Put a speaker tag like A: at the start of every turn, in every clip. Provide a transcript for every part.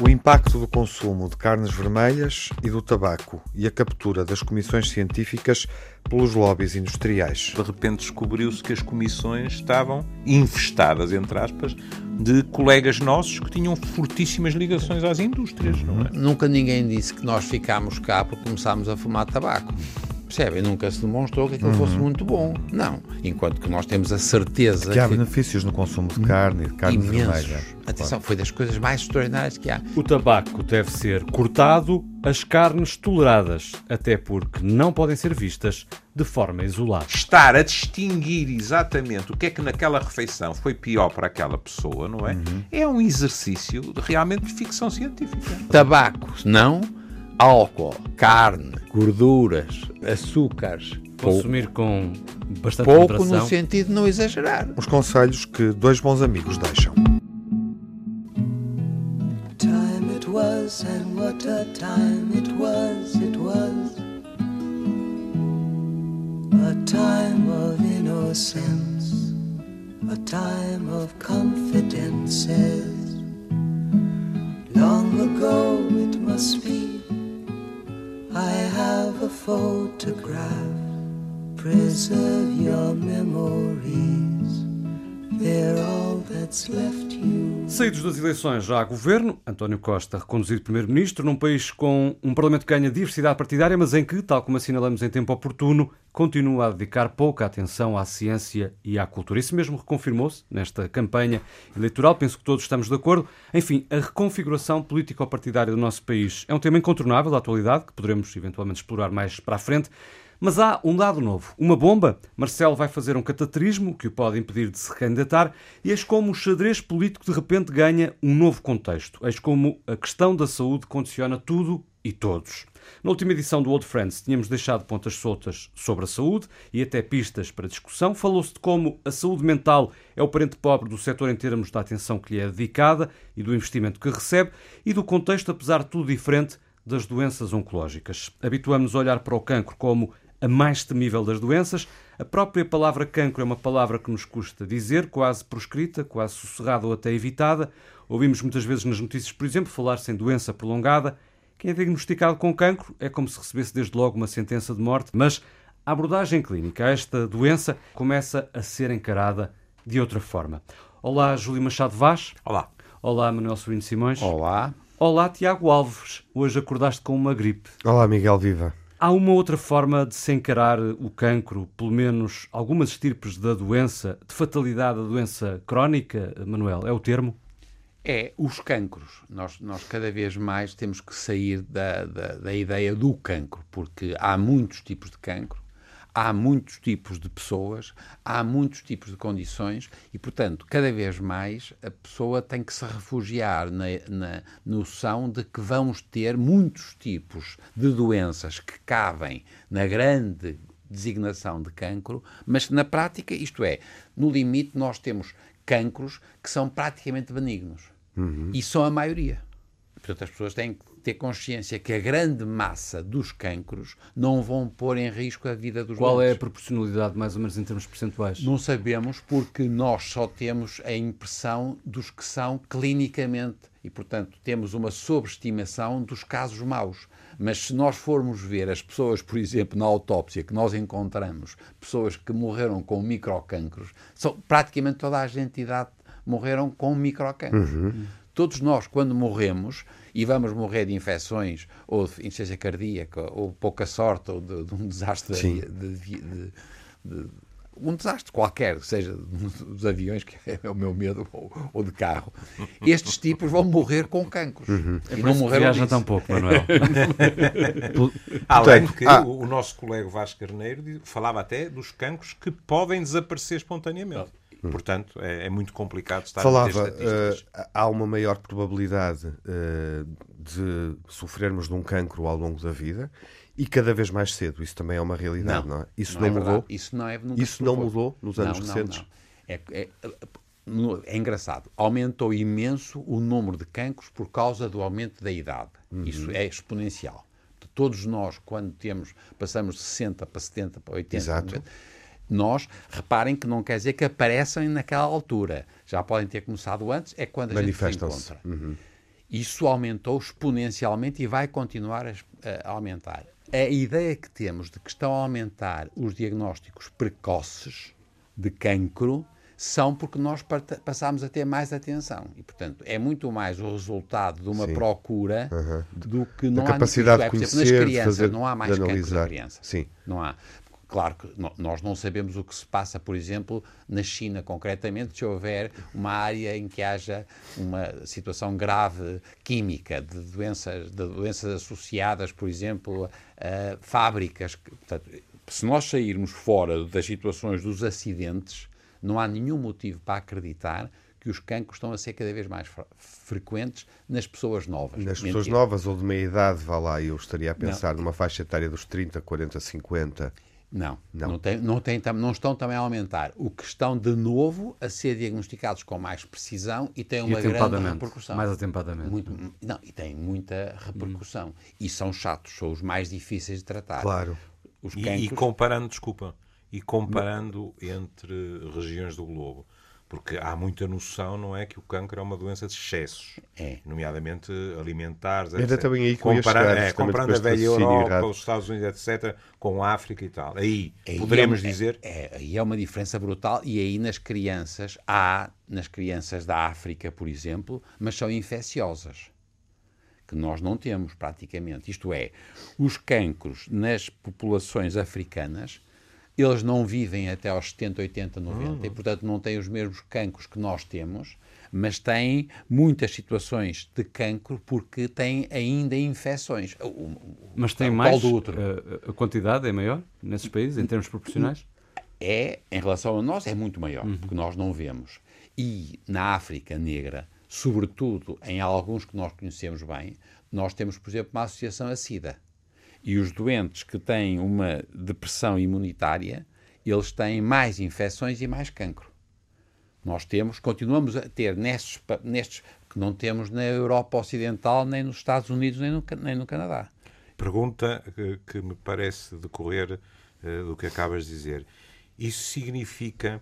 A: O impacto do consumo de carnes vermelhas e do tabaco e a captura das comissões científicas pelos lobbies industriais.
B: De repente descobriu-se que as comissões estavam infestadas, entre aspas, de colegas nossos que tinham fortíssimas ligações às indústrias, não é?
C: Nunca ninguém disse que nós ficámos cá porque começámos a fumar tabaco. Percebe? Nunca se demonstrou que aquilo fosse muito bom. Não. Enquanto que nós temos a certeza
A: Que há benefícios no consumo de carne e de carne
C: imensos.
A: vermelha.
C: Atenção, foi das coisas mais extraordinárias que há.
D: O tabaco deve ser cortado, as carnes toleradas, até porque não podem ser vistas de forma isolada.
B: Estar a distinguir exatamente o que é que naquela refeição foi pior para aquela pessoa, não é? É um exercício de, realmente de ficção científica.
C: Tabaco, não. Álcool, carne, gorduras, açúcares. Pouco,
D: Consumir com bastante
C: pouco
D: moderação.
C: no sentido de não exagerar.
A: Os conselhos que dois bons amigos deixam.
E: time it was, and what a time it was, it was a time of innocence, a time of confidences. Long ago it must be, have a photograph. Preserve your memories, they're all.
D: Saídos das eleições já há governo, António Costa reconduzido primeiro-ministro, num país com um parlamento que ganha diversidade partidária, mas em que, tal como assinalamos em tempo oportuno, continua a dedicar pouca atenção à ciência e à cultura. Isso mesmo reconfirmou-se nesta campanha eleitoral, penso que todos estamos de acordo. Enfim, a reconfiguração político-partidária do nosso país é um tema incontornável da atualidade, que poderemos eventualmente explorar mais para a frente. Mas há um dado novo, uma bomba. Marcelo vai fazer um cataterismo que o pode impedir de se candidatar e eis como o xadrez político de repente ganha um novo contexto. Eis como a questão da saúde condiciona tudo e todos. Na última edição do Old Friends tínhamos deixado pontas soltas sobre a saúde e até pistas para discussão. Falou-se de como a saúde mental é o parente pobre do setor em termos da atenção que lhe é dedicada e do investimento que recebe e do contexto, apesar de tudo diferente, das doenças oncológicas. Habituamos-nos a olhar para o cancro como a mais temível das doenças. A própria palavra cancro é uma palavra que nos custa dizer, quase proscrita, quase sussurrada ou até evitada. Ouvimos muitas vezes nas notícias, por exemplo, falar-se em doença prolongada. Quem é diagnosticado com cancro é como se recebesse desde logo uma sentença de morte, mas a abordagem clínica a esta doença começa a ser encarada de outra forma. Olá, Júlio Machado Vaz.
B: Olá.
D: Olá, Manuel Sobrinho Simões.
C: Olá.
D: Olá, Tiago Alves. Hoje acordaste com uma gripe.
A: Olá, Miguel Viva.
D: Há uma outra forma de se encarar o cancro, pelo menos algumas estirpes da doença, de fatalidade da doença crónica, Manuel? É o termo?
C: É os cancros. Nós, nós cada vez mais temos que sair da, da, da ideia do cancro, porque há muitos tipos de cancro, há muitos tipos de pessoas, há muitos tipos de condições e, portanto, cada vez mais a pessoa tem que se refugiar na, na noção de que vamos ter muitos tipos de doenças que cabem na grande designação de cancro, mas na prática, isto é, no limite nós temos cancros que são praticamente benignos. E são a maioria. Portanto, as pessoas têm que ter consciência que a grande massa dos cancros não vão pôr em risco a vida dos
D: Qual é a proporcionalidade, mais ou menos, em termos percentuais?
C: Não sabemos porque nós só temos a impressão dos que são clinicamente e, portanto, temos uma sobreestimação dos casos maus. Mas se nós formos ver as pessoas, por exemplo, na autópsia que nós encontramos, pessoas que morreram com microcancros, são praticamente toda a gente de idade morreram com microcancros. Todos nós, quando morremos, e vamos morrer de infecções, ou de insuficiência cardíaca, ou pouca sorte, ou de, de um desastre de- de- de- de- um desastre qualquer, seja dos aviões, que é o meu medo, ou, ou de carro, estes tipos vão morrer com cancros. E não morreram
D: Viaja
C: disso.
D: tão pouco, Manuel.
B: Além
A: Portanto,
B: que
A: ah.
B: o, o nosso colega Vasco Carneiro falava até dos cancros que podem desaparecer espontaneamente. Portanto, é, é muito complicado estar
A: Falava, eh, há uma maior probabilidade eh, de sofrermos de um cancro ao longo da vida e cada vez mais cedo. Isso também é uma realidade, não, é? Isso não,
C: é
A: mudou.
C: verdade. Isso não, é,
A: Isso não mudou nos anos
C: Não, não,
A: recentes?
C: não. É, é, é engraçado. Aumentou imenso o número de cancros por causa do aumento da idade.
A: Uhum.
C: Isso é exponencial. Todos nós, quando temos, passamos de 60 para 70 para 80,
A: Exato.
C: 90, nós, reparem que não quer dizer que aparecem naquela altura. Já podem ter começado antes, é quando a gente se encontra. Isso aumentou exponencialmente e vai continuar a, a aumentar. A ideia que temos de que estão a aumentar os diagnósticos precoces de cancro são porque nós passámos a ter mais atenção. E, portanto, é muito mais o resultado de uma Sim. procura uhum. do que não
A: da há capacidade de conhecer, nas crianças, de fazer,
C: não há mais cancro na criança.
A: Sim.
C: Não há. Claro que nós não sabemos o que se passa, por exemplo, na China, concretamente, se houver uma área em que haja uma situação grave química, de doenças, de doenças associadas, por exemplo, a fábricas. Portanto, se nós sairmos fora das situações dos acidentes, não há nenhum motivo para acreditar que os cancros estão a ser cada vez mais frequentes nas pessoas novas.
A: Nas Mentira. pessoas novas ou de meia idade, vá lá, eu estaria a pensar não. numa faixa etária dos 30, 40, 50.
C: Não, não, não, tem, não, tem, não estão também a aumentar. O que estão de novo a ser diagnosticados com mais precisão e têm uma e grande repercussão.
D: Mais atempadamente.
C: Muito, não, e têm muita repercussão. Hum. E são chatos, são os mais difíceis de tratar.
A: Claro.
B: Os cancros... e, e comparando, desculpa, e comparando entre regiões do globo. Porque há muita noção, não é, que o cancro é uma doença de excessos,
C: é.
B: nomeadamente alimentares,
A: etc. Era também aí que
B: comparando,
A: chegar,
B: é, comparando a velha Europa, errado. os Estados Unidos, etc., com a África e tal. Aí, aí poderemos
C: é,
B: dizer...
C: É, aí é uma diferença brutal e aí nas crianças, há nas crianças da África, por exemplo, mas são infecciosas que nós não temos praticamente. Isto é, os cancros nas populações africanas eles não vivem até aos 70, 80, 90 uhum. e, portanto, não têm os mesmos cancros que nós temos, mas têm muitas situações de cancro porque têm ainda infecções.
D: Mas tem mais? A, a quantidade é maior nesses países, em termos proporcionais?
C: É, em relação a nós, é muito maior, uhum. porque nós não vemos. E na África Negra, sobretudo em alguns que nós conhecemos bem, nós temos, por exemplo, uma associação a SIDA e os doentes que têm uma depressão imunitária, eles têm mais infecções e mais cancro. Nós temos, continuamos a ter nestes, nestes que não temos na Europa Ocidental, nem nos Estados Unidos, nem no, nem no Canadá.
B: Pergunta que, me parece decorrer uh, do que acabas de dizer. Isso significa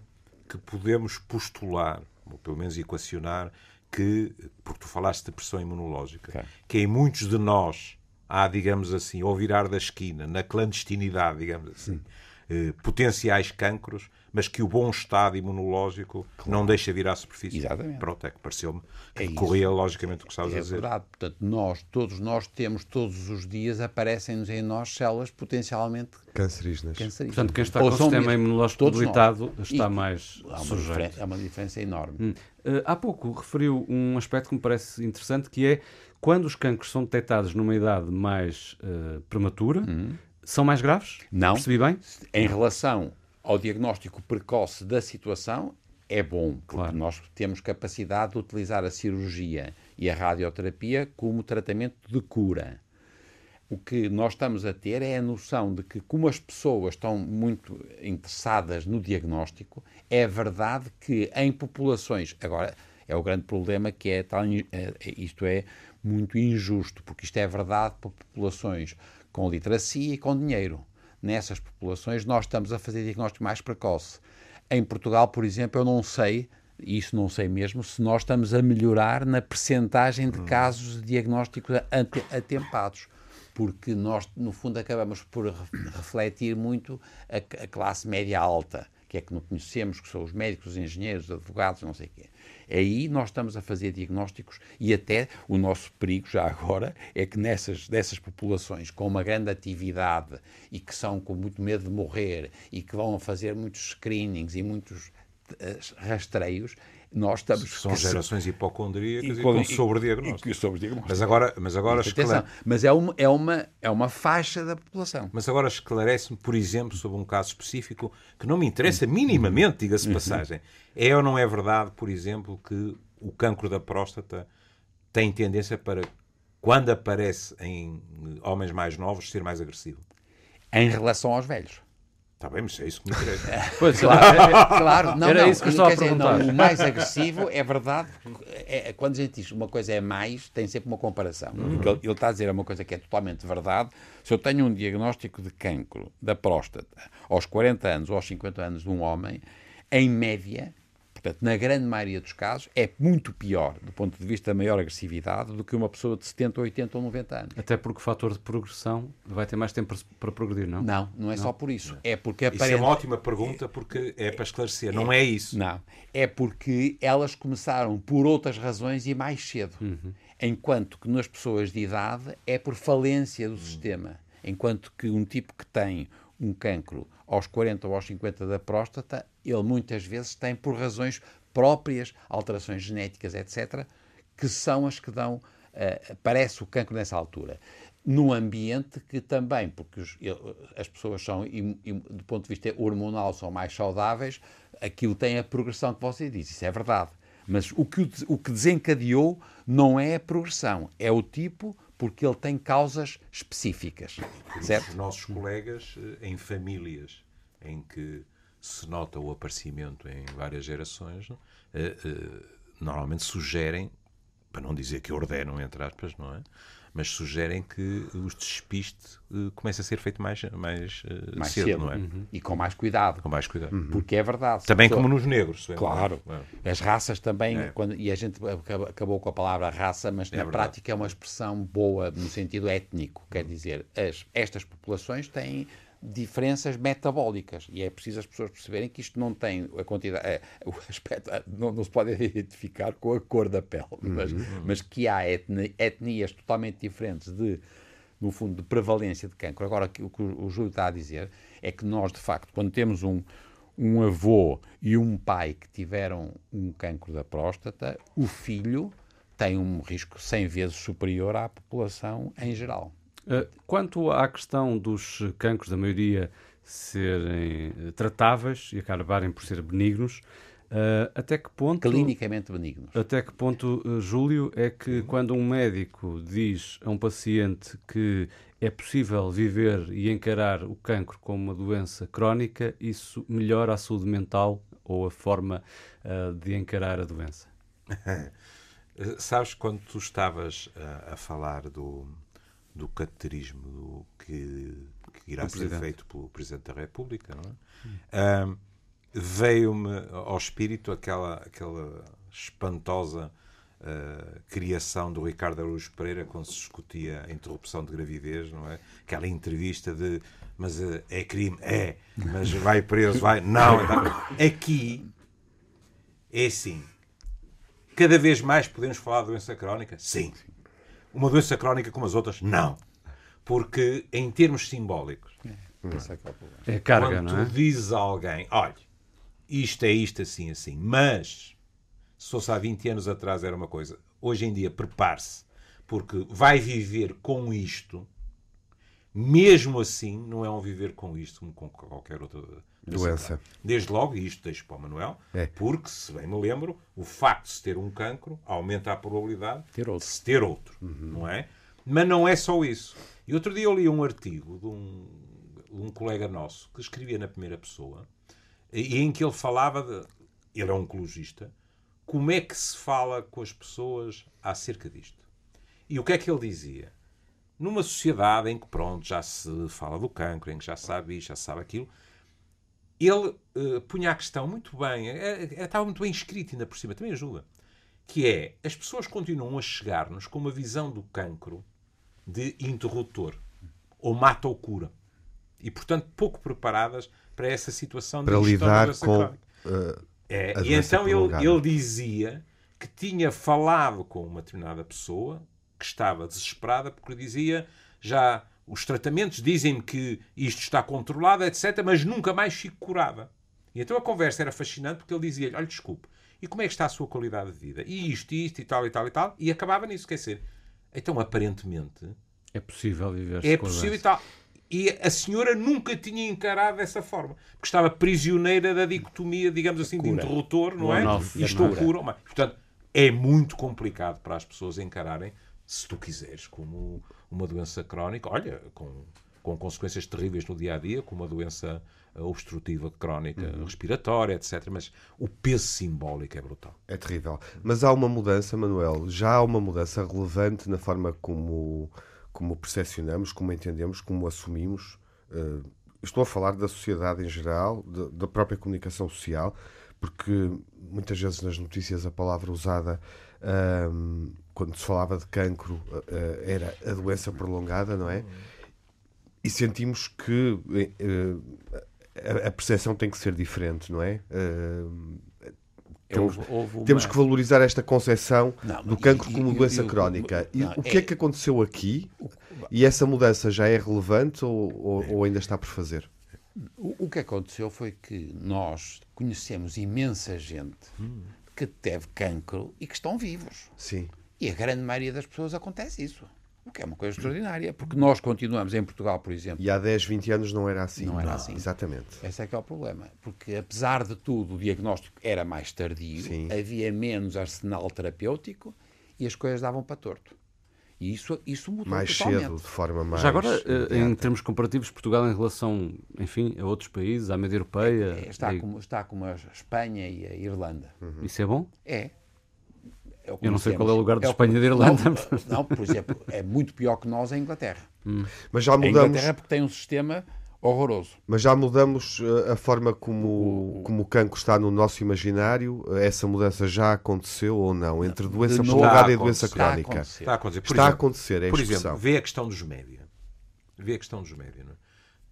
B: que podemos postular, ou pelo menos equacionar, que, porque tu falaste de pressão imunológica, okay. que em muitos de nós há, digamos assim, ao virar da esquina, na clandestinidade, digamos assim, eh, potenciais cancros, mas que o bom estado imunológico claro. não deixa vir à superfície.
C: Exatamente.
B: Pronto, é que pareceu-me que é corria logicamente o que estavas
C: é
B: a dizer.
C: É verdade. Portanto, nós, todos nós temos, todos os dias, aparecem-nos em nós células potencialmente
A: cancerígenas.
C: cancerígenas.
D: Portanto, quem está Ou com o sistema imunológico debilitado está e mais há sujeito.
C: É uma diferença enorme.
D: Hum. Uh, há pouco referiu um aspecto que me parece interessante, que é quando os cancros são detectados numa idade mais uh, prematura, uhum. são mais graves?
C: Não.
D: Percebi bem?
C: Em relação ao diagnóstico precoce da situação, é bom, porque claro. nós temos capacidade de utilizar a cirurgia e a radioterapia como tratamento de cura. O que nós estamos a ter é a noção de que, como as pessoas estão muito interessadas no diagnóstico, é verdade que em populações. Agora, é o grande problema que é, tal, é, isto é muito injusto, porque isto é verdade para populações com literacia e com dinheiro. Nessas populações nós estamos a fazer diagnóstico mais precoce. Em Portugal, por exemplo, eu não sei, isso não sei mesmo, se nós estamos a melhorar na percentagem de casos de diagnóstico atempados porque nós, no fundo, acabamos por refletir muito a, a classe média alta, que é que não conhecemos, que são os médicos, os engenheiros, os advogados, não sei o quê. Aí nós estamos a fazer diagnósticos e até o nosso perigo já agora é que nessas dessas populações com uma grande atividade e que são com muito medo de morrer e que vão fazer muitos screenings e muitos eh, rastreios, nós estamos...
B: São gerações se... hipocondríacas e, e com sobrediagnóstico. Mas agora, mas agora
C: esclare... Mas é uma, é, uma, é uma faixa da população.
B: Mas agora esclarece-me, por exemplo, sobre um caso específico que não me interessa minimamente, diga-se passagem. É ou não é verdade, por exemplo, que o cancro da próstata tem tendência para, quando aparece em homens mais novos, ser mais agressivo?
C: Em relação aos velhos.
B: Está bem, mas é isso que me interessa.
C: pois, claro, é, claro. Não, Era não, isso que eu estava a perguntar. Dizer, não, o mais agressivo é verdade. É, quando a gente diz uma coisa é mais, tem sempre uma comparação. Uhum. Ele, ele, está a dizer uma coisa que é totalmente verdade. Se eu tenho um diagnóstico de cancro da próstata aos 40 anos ou aos 50 anos de um homem, em média, Portanto, na grande maioria dos casos, é muito pior, do ponto de vista da maior agressividade, do que uma pessoa de 70, 80 ou 90 anos.
D: Até porque o fator de progressão vai ter mais tempo para, para progredir, não?
C: Não, não é só por isso. É porque
B: Isso é uma ótima pergunta porque é para esclarecer. Não é isso.
C: Não. É porque elas começaram por outras razões e mais cedo. Enquanto que nas pessoas de idade é por falência do sistema. Enquanto que um tipo que tem um cancro aos 40 ou aos 50 da próstata, ele muitas vezes tem por razões próprias, alterações genéticas, etc., que são as que dão, uh, aparece o cancro nessa altura. No ambiente que também, porque os, as pessoas são, do ponto de vista hormonal, são mais saudáveis, aquilo tem a progressão que você disse, isso é verdade. Mas o que, o que desencadeou não é a progressão, é o tipo porque ele tem causas específicas. Certo?
B: Os nossos colegas, eh, em famílias em que se nota o aparecimento em várias gerações, eh, eh, normalmente sugerem, para não dizer que ordenam, entre aspas, não é? Mas sugerem que os despistes uh, comece a ser feito mais, mais, uh,
C: mais
B: cedo,
C: cedo,
B: não é?
C: Uhum. E com mais cuidado.
B: Com mais cuidado.
C: Uhum. Porque é verdade.
B: Também como nos negros.
C: Claro.
B: É.
C: As raças também, é. quando, e a gente acabou com a palavra raça, mas é na verdade. prática é uma expressão boa no sentido étnico. Quer dizer, as, estas populações têm diferenças metabólicas e é preciso as pessoas perceberem que isto não tem a quantidade, é, o aspecto não, não, se pode identificar com a cor da pele, uhum. mas, mas, que há etni, etnias totalmente diferentes de, no fundo, de prevalência de cancro. Agora, o que o, o Júlio está a dizer é que nós, de facto, quando temos um, um avô e um pai que tiveram um cancro da próstata, o filho tem um risco 100 vezes superior à população em geral.
D: Quanto à questão dos cancros, da maioria serem tratáveis e acabarem por ser benignos, Uh, até que ponto
C: clinicamente benignos.
D: Até que ponto uh, Júlio é que quando um médico diz a um paciente que é possível viver e encarar o cancro como uma doença crónica isso melhora a saúde mental ou a forma uh, de encarar a doença?
B: Sabes quando tu estavas a falar do do cateterismo que, que, irá ser feito pelo Presidente da República, não é? Um, Veio-me ao espírito aquela, aquela espantosa uh, criação do Ricardo Araújo Pereira quando se discutia a interrupção de gravidez, não é? Aquela entrevista de mas uh, é crime? É. Mas vai preso? Vai? Não. Aqui é assim. Cada vez mais podemos falar de doença crónica? Sim. Uma doença crónica como as outras? Não. Porque, em termos simbólicos,
D: é, é carga,
B: quando
D: não é?
B: tu dizes a alguém, olha, isto é isto assim, assim, mas se fosse há 20 anos atrás era uma coisa, hoje em dia prepare-se, porque vai viver com isto, mesmo assim, não é um viver com isto como com qualquer outra
A: doença.
B: Desde logo, e isto deixo para o Manuel, é. porque, se bem me lembro, o facto de se ter um cancro aumenta a probabilidade
C: ter
B: de se ter outro, uhum. não é? Mas não é só isso. E outro dia eu li um artigo de um, um colega nosso que escrevia na primeira pessoa e em que ele falava, de, ele é um oncologista, como é que se fala com as pessoas acerca disto. E o que é que ele dizia? Numa sociedade em que, pronto, já se fala do cancro, em que já sabe isto, já sabe aquilo, ele uh, punha a questão muito bem, é, é, estava muito bem escrito ainda por cima, também ajuda, que é, as pessoas continuam a chegar-nos com uma visão do cancro de interruptor, ou mata ou cura. E, portanto, pouco preparadas para essa situação
A: de para lidar com uh,
B: é, E então ele, ele dizia que tinha falado com uma determinada pessoa que estava desesperada porque dizia já os tratamentos dizem-me que isto está controlado, etc., mas nunca mais fico curada. E então a conversa era fascinante porque ele dizia-lhe: olha, desculpe, e como é que está a sua qualidade de vida? E isto, isto, e tal, e tal, e tal. E acabava nisso, quer dizer. Então, aparentemente.
D: É possível viver
B: É possível e tal. E a senhora nunca tinha encarado dessa forma. Porque estava prisioneira da dicotomia, digamos assim, cura. de interruptor, não é? Isto ou cura. Portanto, é muito complicado para as pessoas encararem, se tu quiseres, como uma doença crónica, olha, com, com consequências terríveis no dia a dia, como uma doença eh, obstrutiva crónica uhum. respiratória, etc. Mas o peso simbólico é brutal.
A: É terrível. Mas há uma mudança, Manuel, já há uma mudança relevante na forma como, como percepcionamos, como entendemos, como assumimos. Uh, estou a falar da sociedade em geral, de, da própria comunicação social, porque muitas vezes nas notícias a palavra usada ahm, quando se falava de cancro ah, era a doença prolongada, não é? E sentimos que eh, a, percepção tem que ser diferente, não é? Ah, temos,
C: uma-
A: temos que valorizar esta concepção
C: Não,
A: do cancro como doença crónica. E
C: não,
A: o que é
C: é-
A: que aconteceu aqui? E essa mudança já é relevante ou- ou ainda está por fazer?
C: O, o que aconteceu foi que nós conhecemos imensa gente que teve cancro e que estão vivos.
A: Sim.
C: E a grande maioria das pessoas acontece isso. O que é uma coisa extraordinária. Porque nós continuamos em Portugal, por exemplo.
A: E há 10, 20 anos não era assim.
C: Não era assim.
A: Exatamente.
C: Esse é que é o problema. Porque, apesar de tudo, o diagnóstico era mais tardio,
A: Sim.
C: havia menos arsenal terapêutico e as coisas davam para torto. E isso, isso mudou
A: Mais
C: totalmente.
A: cedo, de forma mais.
D: Já agora, eh, em
A: imediata.
D: termos comparativos, Portugal em relação, enfim, a outros países, à média europeia,
C: É, está,
D: e-
C: como, está como a Espanha e a Irlanda.
D: isso é bom?
C: É. É
D: Eu não sei qual é o lugar de
C: o
D: Espanha e de Irlanda.
C: Não, não, por exemplo, é muito pior que nós a Inglaterra.
A: Mas já
C: A
A: mudamos,
C: Inglaterra porque tem um sistema horroroso.
A: mas já mudamos eh, a forma como, como o cancro está no nosso imaginário. Essa mudança já aconteceu ou não? Entre doença prolongada e doença crónica.
B: Está a acontecer. Por
A: Está a
B: exemplo,
A: acontecer, é a
B: Por exemplo, vê a questão dos média. Vê a questão dos média. Não é?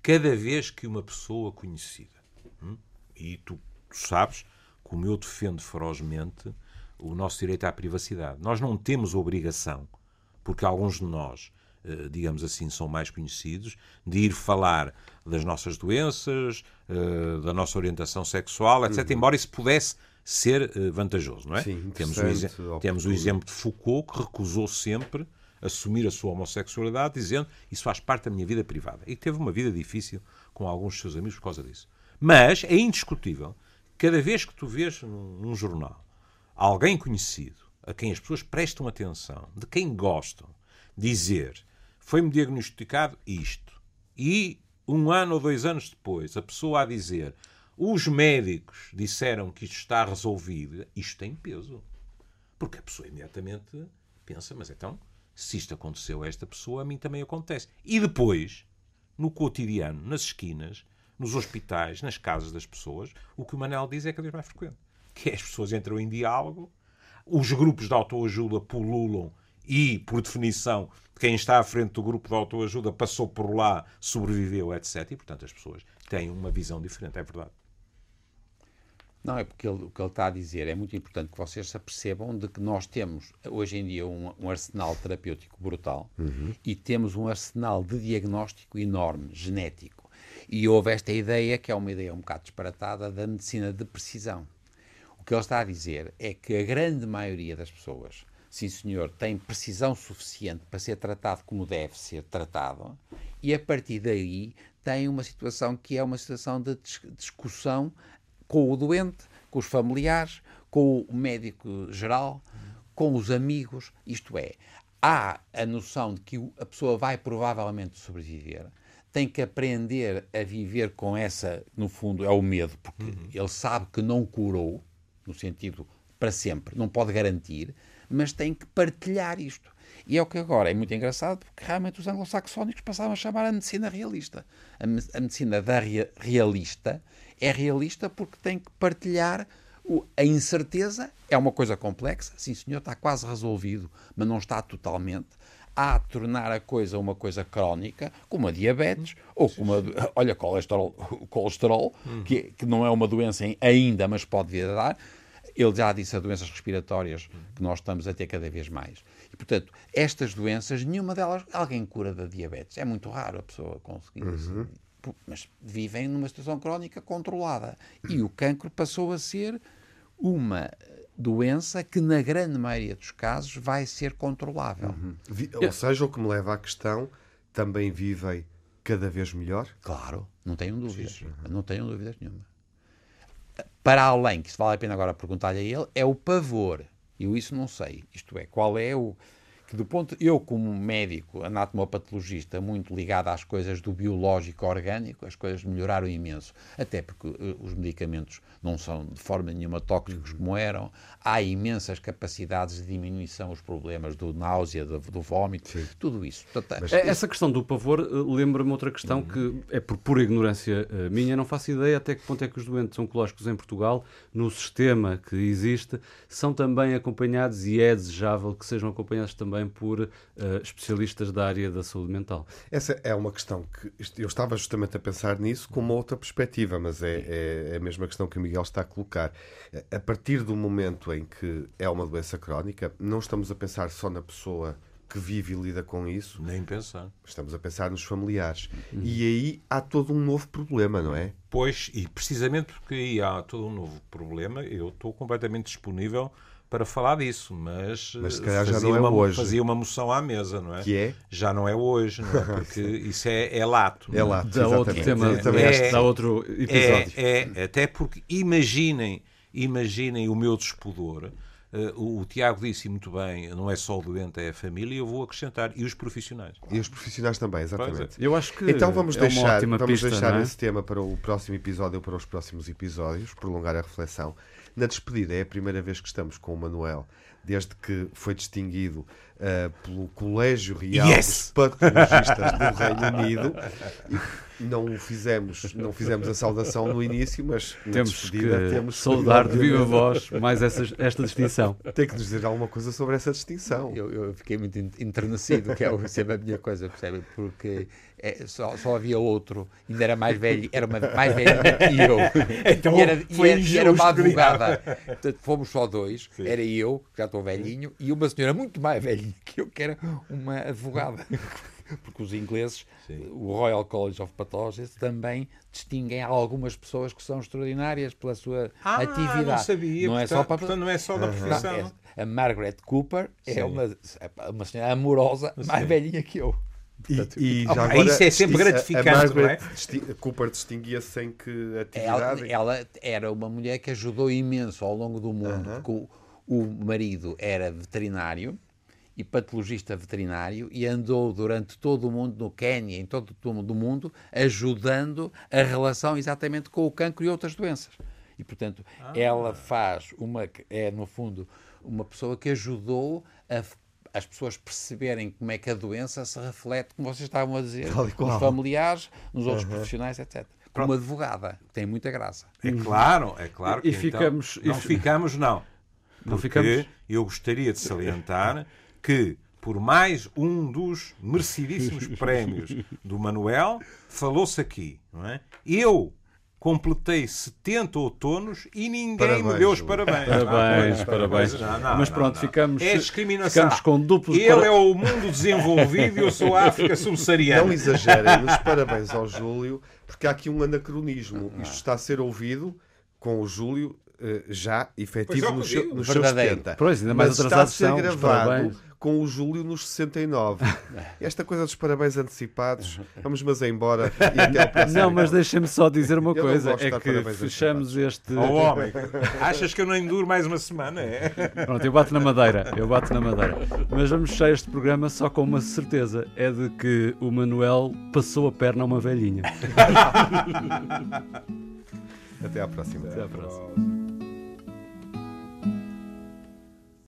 B: Cada vez que uma pessoa conhecida, hum, e tu, tu sabes como eu defendo ferozmente o nosso direito à privacidade. Nós não temos obrigação, porque alguns de nós, eh, digamos assim, são mais conhecidos, de ir falar das nossas doenças, eh, da nossa orientação sexual, etc., embora isso pudesse ser eh, vantajoso, não é?
A: Sim,
B: temos, o temos o exemplo de Foucault, que recusou sempre assumir a sua homossexualidade, dizendo isso faz parte da minha vida privada. E teve uma vida difícil com alguns dos seus amigos por causa disso. Mas é indiscutível, cada vez que tu vês num, num jornal alguém conhecido, a quem as pessoas prestam atenção, de quem gostam, dizer foi-me diagnosticado isto, e um ano ou dois anos depois a pessoa a dizer os médicos disseram que isto está resolvido, isto tem peso. Porque a pessoa imediatamente pensa, mas então, se isto aconteceu a esta pessoa, a mim também acontece. E depois, no cotidiano, nas esquinas, nos hospitais, nas casas das pessoas, o que o Manel diz é cada vez mais frequente. Que é as pessoas entram em diálogo, os grupos de autoajuda pululam e, por definição, quem está à frente do grupo de autoajuda passou por lá, sobreviveu, etc. E, portanto, as pessoas têm uma visão diferente, é verdade.
C: Não, é porque ele- o que ele está a dizer é muito importante que vocês se apercebam de que nós temos hoje em dia um, um arsenal terapêutico brutal e temos um arsenal de diagnóstico enorme, genético. E houve esta ideia, que é uma ideia um bocado disparatada, da medicina de precisão. O que ele está a dizer é que a grande maioria das pessoas, sim senhor, tem precisão suficiente para ser tratado como deve ser tratado, e a partir daí tem uma situação que é uma situação de dis- discussão com o doente, com os familiares, com o médico geral, com os amigos, isto é, há a noção de que a pessoa vai provavelmente sobreviver, tem que aprender a viver com essa, no fundo, é o medo, porque ele sabe que não curou, no sentido para sempre, não pode garantir, mas tem que partilhar isto. E é o que agora é muito engraçado, porque realmente os anglo-saxónicos passavam a chamar a medicina realista. A, me- a medicina da rea- realista é realista porque tem que partilhar a incerteza, é uma coisa complexa, sim senhor, está quase resolvido, mas não está totalmente. Há de tornar a coisa uma coisa crónica, como a diabetes, ou como a, olha, colesterol, colesterol que, que não é uma doença ainda, mas pode vir a dar. Ele já disse as doenças respiratórias que nós estamos a ter cada vez mais. E, portanto, estas doenças, nenhuma delas, alguém cura da diabetes. É muito raro a pessoa conseguir isso. Pu- Mas vivem numa situação crónica controlada. E o cancro passou a ser uma doença que, na grande maioria dos casos, vai ser controlável.
A: Vi- Ou seja, o que me leva à questão, também vivem cada vez melhor?
C: Claro, não tenho dúvidas. Não tenho dúvidas nenhuma. Para além, que isso vale a pena agora perguntar-lhe a ele, é o pavor. Eu isso não sei. Isto é, qual é o. que do ponto eu como médico anatomopatologista muito ligado às coisas do biológico orgânico as coisas melhoraram imenso até porque uh, os medicamentos não são de forma nenhuma tóxicos como eram há imensas capacidades de diminuição os problemas do náusea do, do vómito Sim. tudo isso Portanto,
D: Mas, essa questão do pavor uh, lembra-me outra questão uhum. que é por pura ignorância uh, minha não faço ideia até que ponto é que os doentes oncológicos em Portugal no sistema que existe são também acompanhados e é desejável que sejam acompanhados também também por uh, especialistas da área da saúde mental.
A: Essa é uma questão que eu estava justamente a pensar nisso com uma outra perspectiva, mas é, é a mesma questão que o Miguel está a colocar. A partir do momento em que é uma doença crónica, não estamos a pensar só na pessoa que vive e lida com isso.
B: Nem pensar.
A: Estamos a pensar nos familiares. Uhum. E aí há todo um novo problema, não é?
B: Pois, e precisamente porque aí há todo um novo problema, eu estou completamente disponível para falar disso, mas,
A: mas se calhar já não é uma, hoje.
B: fazia uma moção à mesa, não é?
A: Que é?
B: Já não é hoje, não é? Porque isso é, é lato.
A: É lato,
D: dá outro tema, é, dá outro episódio.
B: É, é, até porque imaginem, imaginem o meu despudor. Uh, o, o, Tiago disse muito bem, não é só o doente, é a família, e eu vou acrescentar, e os profissionais.
A: E os profissionais também, exatamente.
D: É. Eu acho que
A: então vamos
D: é
A: deixar, vamos
D: pista,
A: deixar
D: é?
A: esse tema para o próximo episódio ou para os próximos episódios, prolongar a reflexão. Na despedida, é a primeira vez que estamos com o Manuel desde que foi distinguido uh, pelo Colégio Real yes! dos Patologistas do Reino Unido. E não fizemos, não fizemos a saudação no início, mas
D: temos que temos saudar de viva voz mais essa, esta distinção.
A: Tem que nos dizer alguma coisa sobre essa distinção.
C: Eu, eu fiquei muito enternecido, que é sempre a minha coisa, percebe? Porque é, só, só, havia outro, ainda era mais velho, era uma, mais velho que eu.
B: Então,
C: e era,
B: foi
C: e era, e era uma advogada. Portanto, fomos só dois, Sim. era eu, que já estou velhinho, e uma senhora muito mais velhinha que eu, que era uma advogada. Porque os ingleses, Sim. o Royal College of Pathologists, também distinguem algumas pessoas que são extraordinárias pela sua
B: ah,
C: atividade. Não
B: sabia, não portanto, é só para... portanto, não é só da profissão. Não,
C: é, a Margaret Cooper é Sim. é uma, uma senhora amorosa, mais velhinha que eu.
A: Portanto, e, e já agora,
B: isso é sempre gratificante, a, a Margaret
A: é? Cooper distinguia-se em que atividade?
C: Ela, ela, era uma mulher que ajudou imenso ao longo do mundo, uh -huh. porque o, o marido era veterinário e patologista veterinário e andou durante todo o mundo, no Quênia, em todo o mundo, ajudando a relação exatamente com o cancro e outras doenças. E, portanto, ah. ela faz uma, é no fundo, uma pessoa que ajudou a as pessoas perceberem como é que a doença se reflete, como vocês estavam a dizer, nos familiares, nos outros uhum. profissionais, etc. Como advogada, que tem muita graça.
B: É claro, é claro que
D: e ficamos,
B: então, não ficamos, não. Não ficamos. Eu gostaria de salientar que por mais um dos merecidíssimos prémios do Manuel, falou-se aqui, não é? Eu completei 70 outonos e ninguém parabéns, me deu os parabéns.
D: Parabéns, ah, parabéns. Não, não, Mas pronto, não, ficamos,
B: é discriminação.
D: ficamos com duplos
B: Ele para... é o mundo desenvolvido e eu sou a África subsaariana.
A: Não exagerem os parabéns ao Júlio, porque há aqui um anacronismo. Isto está a ser ouvido com o Júlio já efetivo nos, nos seus 70.
D: Pois, ainda mais
A: mas está a ser gravado com o Júlio nos 69. Esta coisa dos parabéns antecipados, vamos mas é embora e até ao próximo.
D: Não, mas deixem-me só dizer uma coisa, é que fechamos este...
B: Oh, homem, achas que eu não enduro mais uma semana? É?
D: Pronto, eu bato na madeira, eu bato na madeira. Mas vamos fechar este programa só com uma certeza, é de que o Manuel passou a perna a uma velhinha.
A: Até à próxima.
D: Até à próxima.